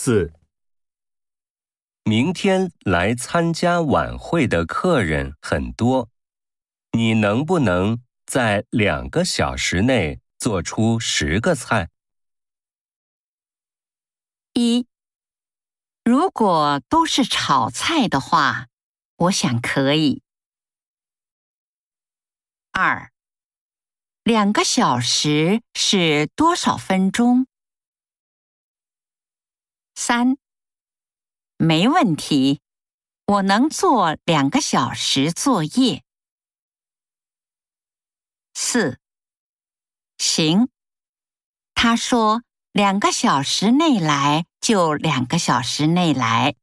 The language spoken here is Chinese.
四，明天来参加晚会的客人很多，你能不能在两个小时内做出十个菜？一，如果都是炒菜的话，我想可以。二，两个小时是多少分钟？三，没问题，我能做两个小时作业。四，行，他说两个小时内来就两个小时内来。